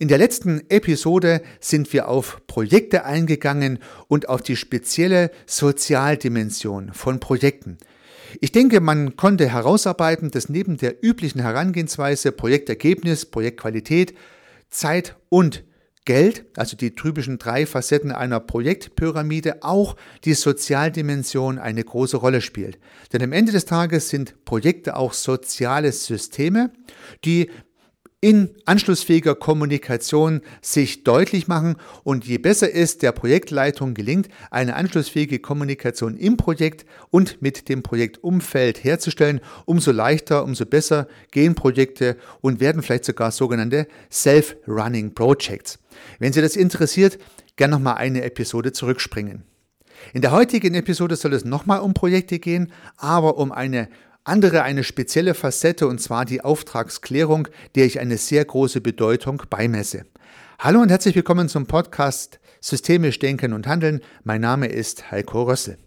In der letzten Episode sind wir auf Projekte eingegangen und auf die spezielle Sozialdimension von Projekten. Ich denke, man konnte herausarbeiten, dass neben der üblichen Herangehensweise Projektergebnis, Projektqualität, Zeit und Geld, also die typischen drei Facetten einer Projektpyramide, auch die Sozialdimension eine große Rolle spielt. Denn am Ende des Tages sind Projekte auch soziale Systeme, die in anschlussfähiger Kommunikation sich deutlich machen und je besser es der Projektleitung gelingt, eine anschlussfähige Kommunikation im Projekt und mit dem Projektumfeld herzustellen, umso leichter, umso besser gehen Projekte und werden vielleicht sogar sogenannte Self-Running Projects. Wenn Sie das interessiert, gerne nochmal eine Episode zurückspringen. In der heutigen Episode soll es nochmal um Projekte gehen, aber um eine andere eine spezielle Facette und zwar die Auftragsklärung, der ich eine sehr große Bedeutung beimesse. Hallo und herzlich willkommen zum Podcast Systemisch Denken und Handeln. Mein Name ist Heiko Rössel.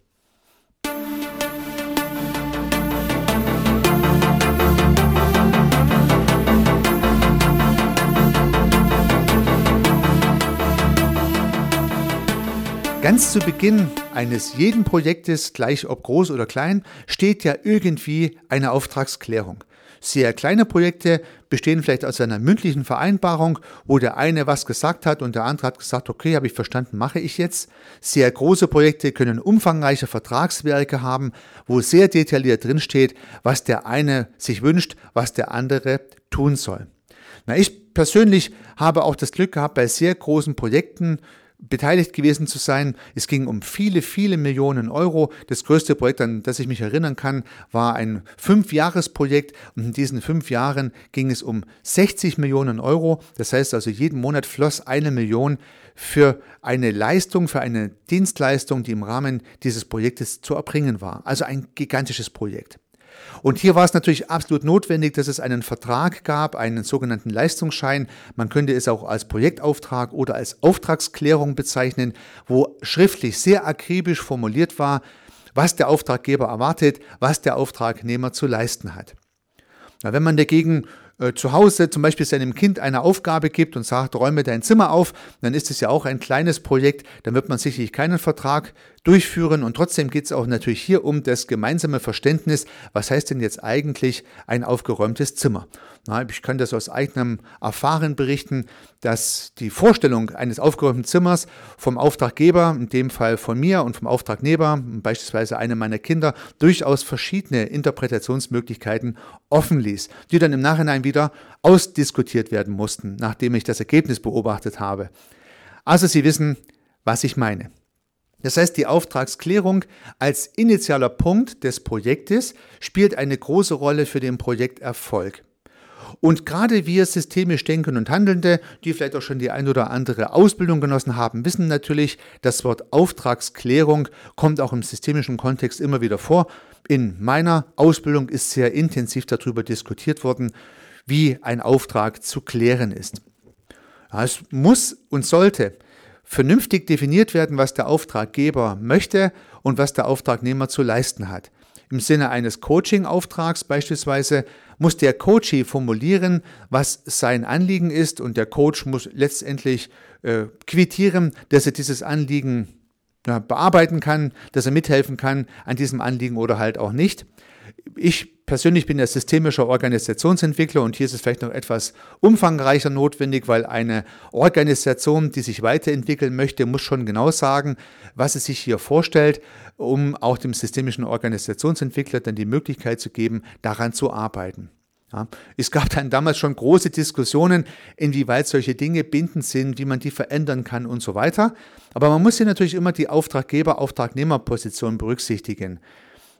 Ganz zu Beginn eines jeden Projektes, gleich ob groß oder klein, steht ja irgendwie eine Auftragsklärung. Sehr kleine Projekte bestehen vielleicht aus einer mündlichen Vereinbarung, wo der eine was gesagt hat und der andere hat gesagt, okay, habe ich verstanden, mache ich jetzt. Sehr große Projekte können umfangreiche Vertragswerke haben, wo sehr detailliert drinsteht, was der eine sich wünscht, was der andere tun soll. Na, ich persönlich habe auch das Glück gehabt, bei sehr großen Projekten beteiligt gewesen zu sein. Es ging um viele, viele Millionen Euro. Das größte Projekt, an das ich mich erinnern kann, war ein Fünfjahresprojekt und in diesen fünf Jahren ging es um 60 Millionen Euro. Das heißt also, jeden Monat floss eine Million für eine Leistung, für eine Dienstleistung, die im Rahmen dieses Projektes zu erbringen war. Also ein gigantisches Projekt. Und hier war es natürlich absolut notwendig, dass es einen Vertrag gab, einen sogenannten Leistungsschein. Man könnte es auch als Projektauftrag oder als Auftragsklärung bezeichnen, wo schriftlich sehr akribisch formuliert war, was der Auftraggeber erwartet, was der Auftragnehmer zu leisten hat. wenn man dagegen äh, zu Hause. Zum Beispiel seinem Kind eine Aufgabe gibt und sagt, räume dein Zimmer auf, dann ist es ja auch ein kleines Projekt, dann wird man sicherlich keinen Vertrag durchführen. Und trotzdem geht es auch natürlich hier um das gemeinsame Verständnis, was heißt denn jetzt eigentlich ein aufgeräumtes Zimmer. Ich kann das aus eigenem Erfahren berichten, dass die Vorstellung eines aufgeräumten Zimmers vom Auftraggeber, in dem Fall von mir und vom Auftragnehmer, beispielsweise einem meiner Kinder, durchaus verschiedene Interpretationsmöglichkeiten offen ließ, die dann im Nachhinein wieder ausdiskutiert werden mussten, nachdem ich das Ergebnis beobachtet habe. Also Sie wissen, was ich meine. Das heißt, die Auftragsklärung als initialer Punkt des Projektes spielt eine große Rolle für den Projekterfolg. Und gerade wir systemisch Denken und Handelnde, die vielleicht auch schon die ein oder andere Ausbildung genossen haben, wissen natürlich, das Wort Auftragsklärung kommt auch im systemischen Kontext immer wieder vor. In meiner Ausbildung ist sehr intensiv darüber diskutiert worden, wie ein Auftrag zu klären ist. es muss und sollte vernünftig definiert werden, was der Auftraggeber möchte und was der Auftragnehmer zu leisten hat. Im Sinne eines Coaching-Auftrags beispielsweise muss der Coachee formulieren, was sein Anliegen ist und der Coach muss letztendlich äh, quittieren, dass er dieses Anliegen ja, bearbeiten kann, dass er mithelfen kann an diesem Anliegen oder halt auch nicht. Ich persönlich bin ja systemischer Organisationsentwickler und hier ist es vielleicht noch etwas umfangreicher notwendig, weil eine Organisation, die sich weiterentwickeln möchte, muss schon genau sagen, was es sich hier vorstellt, um auch dem systemischen Organisationsentwickler dann die Möglichkeit zu geben, daran zu arbeiten. Ja, es gab dann damals schon große Diskussionen, inwieweit solche Dinge bindend sind, wie man die verändern kann und so weiter. Aber man muss hier natürlich immer die Auftraggeber-Auftragnehmer-Position berücksichtigen.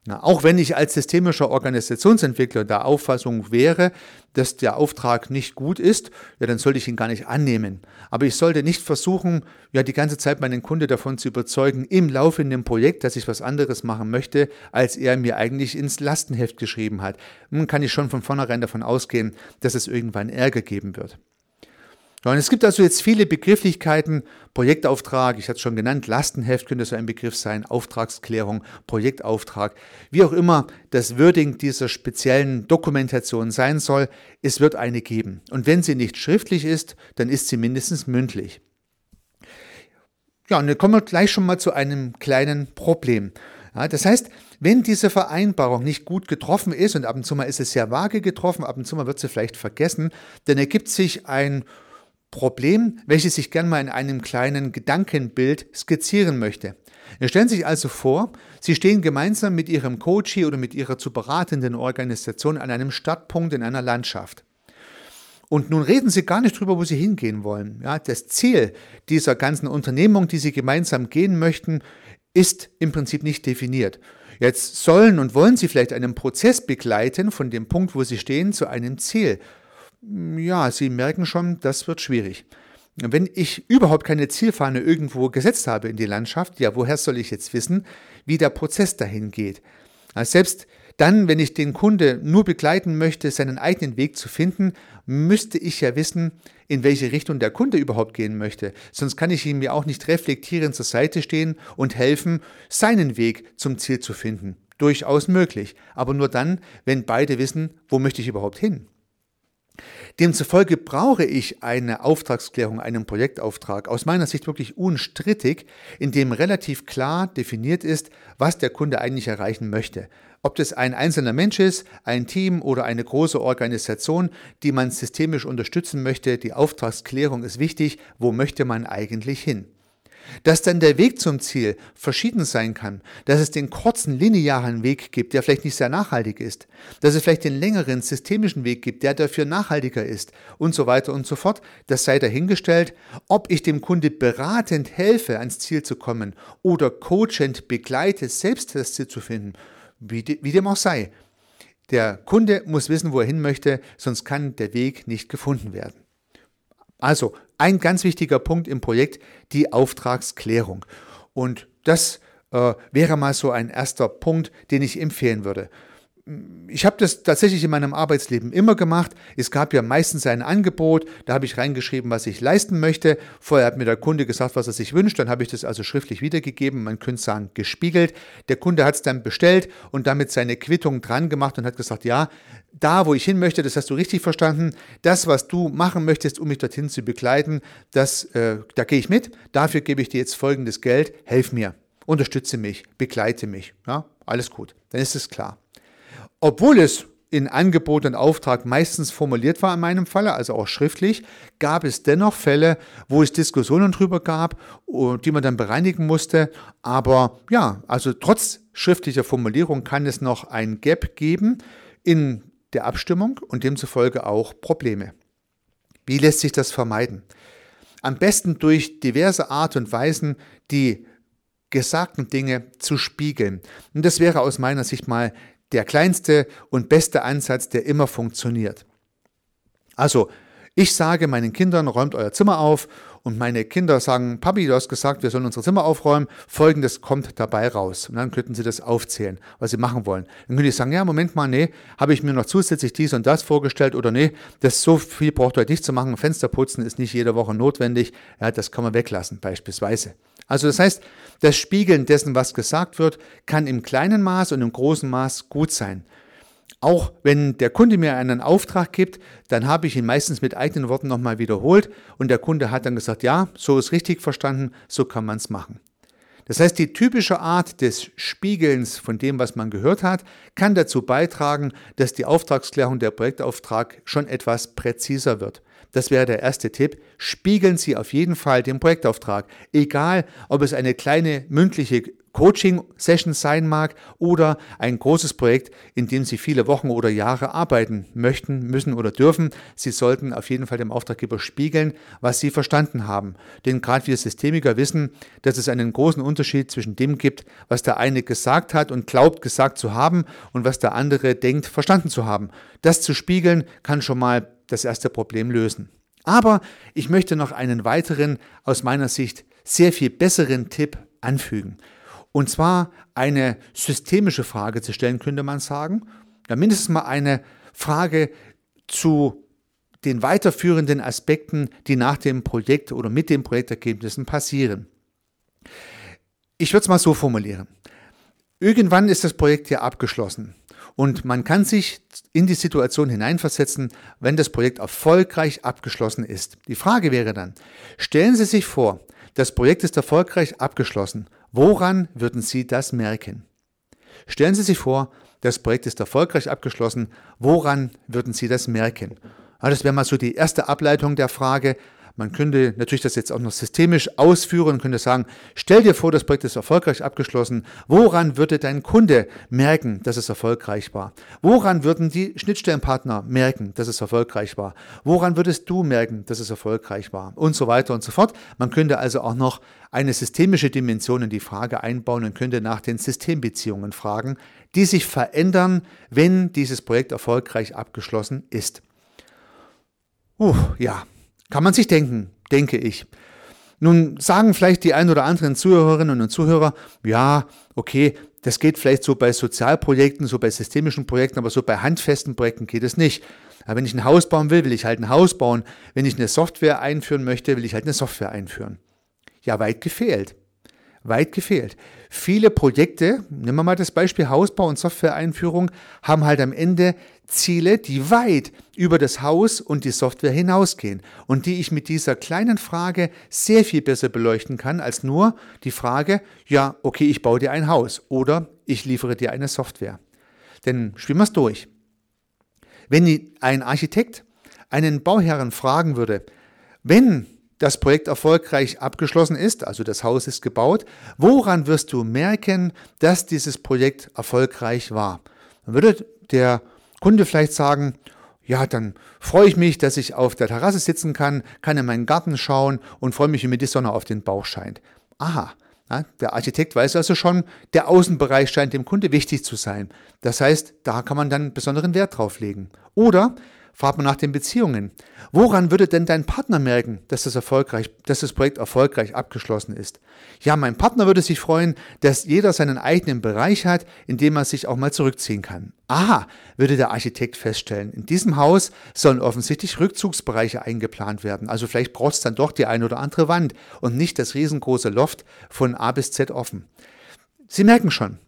Na, auch wenn ich als systemischer Organisationsentwickler der Auffassung wäre, dass der Auftrag nicht gut ist, ja, dann sollte ich ihn gar nicht annehmen. Aber ich sollte nicht versuchen, ja, die ganze Zeit meinen Kunde davon zu überzeugen, im laufenden Projekt, dass ich was anderes machen möchte, als er mir eigentlich ins Lastenheft geschrieben hat. Nun kann ich schon von vornherein davon ausgehen, dass es irgendwann Ärger geben wird. Und es gibt also jetzt viele Begrifflichkeiten, Projektauftrag, ich hatte es schon genannt, Lastenheft könnte so ein Begriff sein, Auftragsklärung, Projektauftrag, wie auch immer das Wording dieser speziellen Dokumentation sein soll, es wird eine geben. Und wenn sie nicht schriftlich ist, dann ist sie mindestens mündlich. Ja, und dann kommen wir gleich schon mal zu einem kleinen Problem. Ja, das heißt, wenn diese Vereinbarung nicht gut getroffen ist, und ab und zu mal ist es sehr vage getroffen, ab und zu mal wird sie vielleicht vergessen, dann ergibt sich ein Problem, welches ich gern mal in einem kleinen Gedankenbild skizzieren möchte. Stellen sich also vor, Sie stehen gemeinsam mit Ihrem Coachie oder mit Ihrer zu beratenden Organisation an einem Startpunkt in einer Landschaft. Und nun reden Sie gar nicht drüber, wo Sie hingehen wollen. Ja, das Ziel dieser ganzen Unternehmung, die Sie gemeinsam gehen möchten, ist im Prinzip nicht definiert. Jetzt sollen und wollen Sie vielleicht einen Prozess begleiten von dem Punkt, wo Sie stehen, zu einem Ziel ja, Sie merken schon, das wird schwierig. Wenn ich überhaupt keine Zielfahne irgendwo gesetzt habe in die Landschaft, ja, woher soll ich jetzt wissen, wie der Prozess dahin geht? Selbst dann, wenn ich den Kunde nur begleiten möchte, seinen eigenen Weg zu finden, müsste ich ja wissen, in welche Richtung der Kunde überhaupt gehen möchte. Sonst kann ich ihm ja auch nicht reflektierend zur Seite stehen und helfen, seinen Weg zum Ziel zu finden. Durchaus möglich, aber nur dann, wenn beide wissen, wo möchte ich überhaupt hin. Demzufolge brauche ich eine Auftragsklärung, einen Projektauftrag, aus meiner Sicht wirklich unstrittig, in dem relativ klar definiert ist, was der Kunde eigentlich erreichen möchte. Ob das ein einzelner Mensch ist, ein Team oder eine große Organisation, die man systemisch unterstützen möchte, die Auftragsklärung ist wichtig, wo möchte man eigentlich hin. Dass dann der Weg zum Ziel verschieden sein kann, dass es den kurzen linearen Weg gibt, der vielleicht nicht sehr nachhaltig ist, dass es vielleicht den längeren systemischen Weg gibt, der dafür nachhaltiger ist und so weiter und so fort, das sei dahingestellt, ob ich dem Kunde beratend helfe, ans Ziel zu kommen oder coachend begleite, selbst das Ziel zu finden, wie, wie dem auch sei. Der Kunde muss wissen, wo er hin möchte, sonst kann der Weg nicht gefunden werden. Also ein ganz wichtiger Punkt im Projekt, die Auftragsklärung. Und das äh, wäre mal so ein erster Punkt, den ich empfehlen würde ich habe das tatsächlich in meinem Arbeitsleben immer gemacht. Es gab ja meistens ein Angebot, da habe ich reingeschrieben, was ich leisten möchte. Vorher hat mir der Kunde gesagt, was er sich wünscht, dann habe ich das also schriftlich wiedergegeben, man könnte sagen gespiegelt. Der Kunde hat es dann bestellt und damit seine Quittung dran gemacht und hat gesagt, ja, da, wo ich hin möchte, das hast du richtig verstanden. Das, was du machen möchtest, um mich dorthin zu begleiten, das, äh, da gehe ich mit. Dafür gebe ich dir jetzt folgendes Geld. Helf mir, unterstütze mich, begleite mich. Ja, alles gut. Dann ist es klar. Obwohl es in Angebot und Auftrag meistens formuliert war in meinem Falle, also auch schriftlich, gab es dennoch Fälle, wo es Diskussionen darüber gab, die man dann bereinigen musste. Aber ja, also trotz schriftlicher Formulierung kann es noch ein Gap geben in der Abstimmung und demzufolge auch Probleme. Wie lässt sich das vermeiden? Am besten durch diverse Art und Weisen die gesagten Dinge zu spiegeln. Und das wäre aus meiner Sicht mal der kleinste und beste Ansatz, der immer funktioniert. Also, ich sage meinen Kindern, räumt euer Zimmer auf und meine Kinder sagen, Papi, du hast gesagt, wir sollen unser Zimmer aufräumen, folgendes kommt dabei raus. Und dann könnten sie das aufzählen, was sie machen wollen. Dann könnte ich sagen, ja, Moment mal, nee, habe ich mir noch zusätzlich dies und das vorgestellt oder nee, das so viel braucht ihr nicht zu machen. Fenster putzen ist nicht jede Woche notwendig. Ja, das kann man weglassen, beispielsweise. Also das heißt, das Spiegeln dessen, was gesagt wird, kann im kleinen Maß und im großen Maß gut sein. Auch wenn der Kunde mir einen Auftrag gibt, dann habe ich ihn meistens mit eigenen Worten nochmal wiederholt und der Kunde hat dann gesagt, ja, so ist richtig verstanden, so kann man es machen. Das heißt, die typische Art des Spiegelns von dem, was man gehört hat, kann dazu beitragen, dass die Auftragsklärung der Projektauftrag schon etwas präziser wird. Das wäre der erste Tipp. Spiegeln Sie auf jeden Fall den Projektauftrag. Egal, ob es eine kleine mündliche Coaching-Session sein mag oder ein großes Projekt, in dem Sie viele Wochen oder Jahre arbeiten möchten, müssen oder dürfen. Sie sollten auf jeden Fall dem Auftraggeber spiegeln, was Sie verstanden haben. Denn gerade wir Systemiker wissen, dass es einen großen Unterschied zwischen dem gibt, was der eine gesagt hat und glaubt gesagt zu haben und was der andere denkt verstanden zu haben. Das zu spiegeln kann schon mal das erste Problem lösen. Aber ich möchte noch einen weiteren, aus meiner Sicht sehr viel besseren Tipp anfügen. Und zwar eine systemische Frage zu stellen, könnte man sagen. Ja, mindestens mal eine Frage zu den weiterführenden Aspekten, die nach dem Projekt oder mit den Projektergebnissen passieren. Ich würde es mal so formulieren. Irgendwann ist das Projekt ja abgeschlossen und man kann sich in die Situation hineinversetzen, wenn das Projekt erfolgreich abgeschlossen ist. Die Frage wäre dann, stellen Sie sich vor, das Projekt ist erfolgreich abgeschlossen. Woran würden Sie das merken? Stellen Sie sich vor, das Projekt ist erfolgreich abgeschlossen. Woran würden Sie das merken? das wäre mal so die erste Ableitung der Frage. Man könnte natürlich das jetzt auch noch systemisch ausführen und könnte sagen, stell dir vor, das Projekt ist erfolgreich abgeschlossen. Woran würde dein Kunde merken, dass es erfolgreich war? Woran würden die Schnittstellenpartner merken, dass es erfolgreich war? Woran würdest du merken, dass es erfolgreich war? Und so weiter und so fort. Man könnte also auch noch eine systemische Dimension in die Frage einbauen und könnte nach den Systembeziehungen fragen, die sich verändern, wenn dieses Projekt erfolgreich abgeschlossen ist. Uh, ja, kann man sich denken, denke ich. Nun sagen vielleicht die ein oder anderen Zuhörerinnen und Zuhörer, ja, okay, das geht vielleicht so bei Sozialprojekten, so bei systemischen Projekten, aber so bei handfesten Projekten geht es nicht. Aber wenn ich ein Haus bauen will, will ich halt ein Haus bauen. Wenn ich eine Software einführen möchte, will ich halt eine Software einführen. Ja, weit gefehlt. Weit gefehlt. Viele Projekte, nehmen wir mal das Beispiel Hausbau und Softwareeinführung, haben halt am Ende Ziele, die weit über das Haus und die Software hinausgehen und die ich mit dieser kleinen Frage sehr viel besser beleuchten kann als nur die Frage, ja, okay, ich baue dir ein Haus oder ich liefere dir eine Software. Denn spielen wir es durch. Wenn ein Architekt einen Bauherren fragen würde, wenn das Projekt erfolgreich abgeschlossen ist, also das Haus ist gebaut, woran wirst du merken, dass dieses Projekt erfolgreich war? Dann würde der Kunde vielleicht sagen, ja, dann freue ich mich, dass ich auf der Terrasse sitzen kann, kann in meinen Garten schauen und freue mich, wie mir die Sonne auf den Bauch scheint. Aha, der Architekt weiß also schon, der Außenbereich scheint dem Kunde wichtig zu sein. Das heißt, da kann man dann besonderen Wert drauf legen. Oder fragt man nach den Beziehungen. Woran würde denn dein Partner merken, dass das, erfolgreich, dass das Projekt erfolgreich abgeschlossen ist? Ja, mein Partner würde sich freuen, dass jeder seinen eigenen Bereich hat, in dem er sich auch mal zurückziehen kann. Aha, würde der Architekt feststellen. In diesem Haus sollen offensichtlich Rückzugsbereiche eingeplant werden. Also vielleicht braucht es dann doch die eine oder andere Wand und nicht das riesengroße Loft von A bis Z offen. Sie merken schon,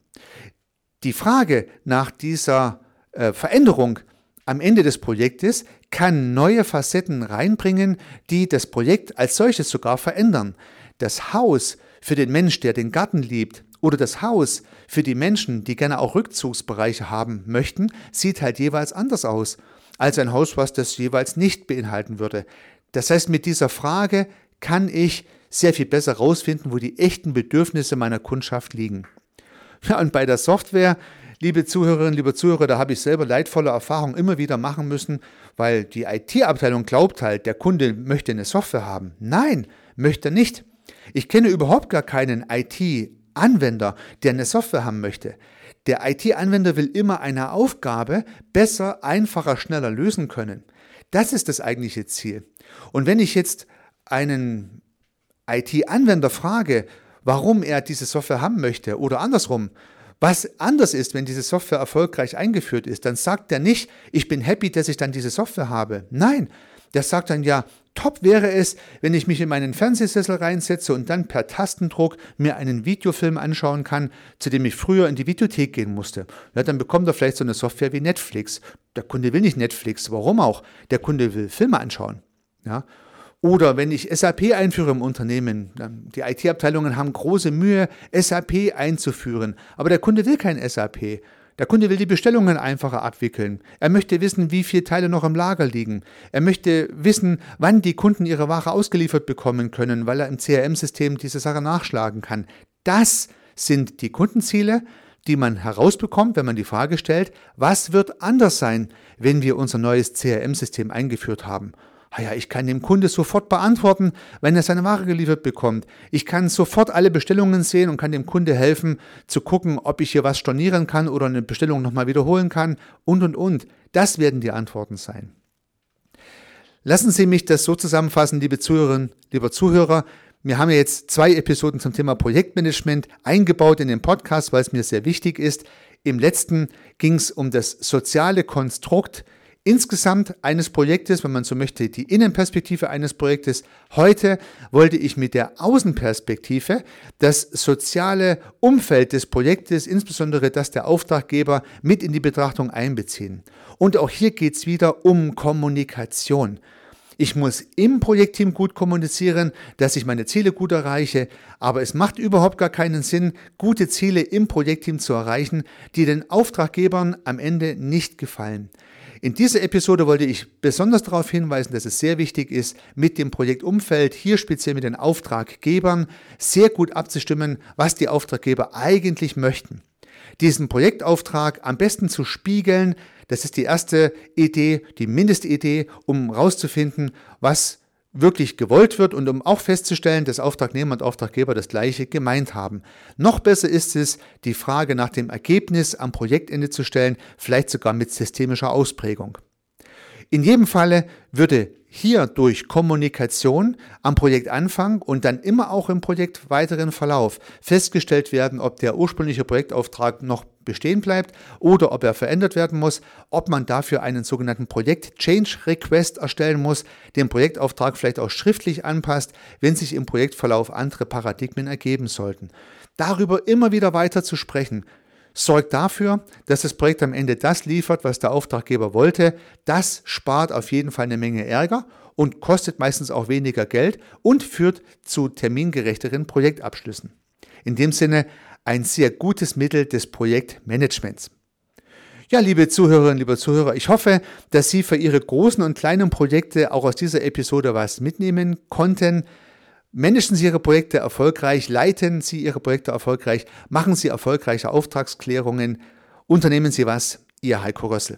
die Frage nach dieser äh, Veränderung am Ende des Projektes kann neue Facetten reinbringen, die das Projekt als solches sogar verändern. Das Haus für den Mensch, der den Garten liebt, oder das Haus für die Menschen, die gerne auch Rückzugsbereiche haben möchten, sieht halt jeweils anders aus als ein Haus, was das jeweils nicht beinhalten würde. Das heißt, mit dieser Frage kann ich sehr viel besser herausfinden, wo die echten Bedürfnisse meiner Kundschaft liegen. Ja, und bei der Software Liebe Zuhörerinnen, liebe Zuhörer, da habe ich selber leidvolle Erfahrungen immer wieder machen müssen, weil die IT-Abteilung glaubt halt, der Kunde möchte eine Software haben. Nein, möchte nicht. Ich kenne überhaupt gar keinen IT-Anwender, der eine Software haben möchte. Der IT-Anwender will immer eine Aufgabe besser, einfacher, schneller lösen können. Das ist das eigentliche Ziel. Und wenn ich jetzt einen IT-Anwender frage, warum er diese Software haben möchte oder andersrum, was anders ist, wenn diese Software erfolgreich eingeführt ist, dann sagt er nicht, ich bin happy, dass ich dann diese Software habe. Nein, der sagt dann ja, top wäre es, wenn ich mich in meinen Fernsehsessel reinsetze und dann per Tastendruck mir einen Videofilm anschauen kann, zu dem ich früher in die Videothek gehen musste. Ja, dann bekommt er vielleicht so eine Software wie Netflix. Der Kunde will nicht Netflix, warum auch? Der Kunde will Filme anschauen. Ja, oder wenn ich SAP einführe im Unternehmen, die IT-Abteilungen haben große Mühe, SAP einzuführen, aber der Kunde will kein SAP. Der Kunde will die Bestellungen einfacher abwickeln. Er möchte wissen, wie viele Teile noch im Lager liegen. Er möchte wissen, wann die Kunden ihre Ware ausgeliefert bekommen können, weil er im CRM-System diese Sache nachschlagen kann. Das sind die Kundenziele, die man herausbekommt, wenn man die Frage stellt, was wird anders sein, wenn wir unser neues CRM-System eingeführt haben. Ah ja, ich kann dem Kunde sofort beantworten, wenn er seine Ware geliefert bekommt. Ich kann sofort alle Bestellungen sehen und kann dem Kunde helfen, zu gucken, ob ich hier was stornieren kann oder eine Bestellung nochmal wiederholen kann und, und, und. Das werden die Antworten sein. Lassen Sie mich das so zusammenfassen, liebe Zuhörerinnen, lieber Zuhörer. Wir haben ja jetzt zwei Episoden zum Thema Projektmanagement eingebaut in den Podcast, weil es mir sehr wichtig ist. Im letzten ging es um das soziale Konstrukt insgesamt eines Projektes, wenn man so möchte, die Innenperspektive eines Projektes. Heute wollte ich mit der Außenperspektive das soziale Umfeld des Projektes, insbesondere das der Auftraggeber, mit in die Betrachtung einbeziehen. Und auch hier geht es wieder um Kommunikation. Ich muss im Projektteam gut kommunizieren, dass ich meine Ziele gut erreiche, aber es macht überhaupt gar keinen Sinn, gute Ziele im Projektteam zu erreichen, die den Auftraggebern am Ende nicht gefallen. In dieser Episode wollte ich besonders darauf hinweisen, dass es sehr wichtig ist, mit dem Projektumfeld, hier speziell mit den Auftraggebern, sehr gut abzustimmen, was die Auftraggeber eigentlich möchten. Diesen Projektauftrag am besten zu spiegeln, das ist die erste Idee, die Mindestidee, um herauszufinden, was wirklich gewollt wird und um auch festzustellen, dass Auftragnehmer und Auftraggeber das gleiche gemeint haben. Noch besser ist es, die Frage nach dem Ergebnis am Projektende zu stellen, vielleicht sogar mit systemischer Ausprägung. In jedem Falle würde hier durch Kommunikation am Projektanfang und dann immer auch im Projekt weiteren Verlauf festgestellt werden, ob der ursprüngliche Projektauftrag noch bestehen bleibt oder ob er verändert werden muss, ob man dafür einen sogenannten Projekt Change Request erstellen muss, den Projektauftrag vielleicht auch schriftlich anpasst, wenn sich im Projektverlauf andere Paradigmen ergeben sollten. Darüber immer wieder weiter zu sprechen, sorgt dafür, dass das Projekt am Ende das liefert, was der Auftraggeber wollte. Das spart auf jeden Fall eine Menge Ärger und kostet meistens auch weniger Geld und führt zu termingerechteren Projektabschlüssen. In dem Sinne ein sehr gutes Mittel des Projektmanagements. Ja, liebe Zuhörerinnen, liebe Zuhörer, ich hoffe, dass Sie für Ihre großen und kleinen Projekte auch aus dieser Episode was mitnehmen konnten. Managen Sie Ihre Projekte erfolgreich, leiten Sie Ihre Projekte erfolgreich, machen Sie erfolgreiche Auftragsklärungen, unternehmen Sie was, Ihr Heiko Rössel.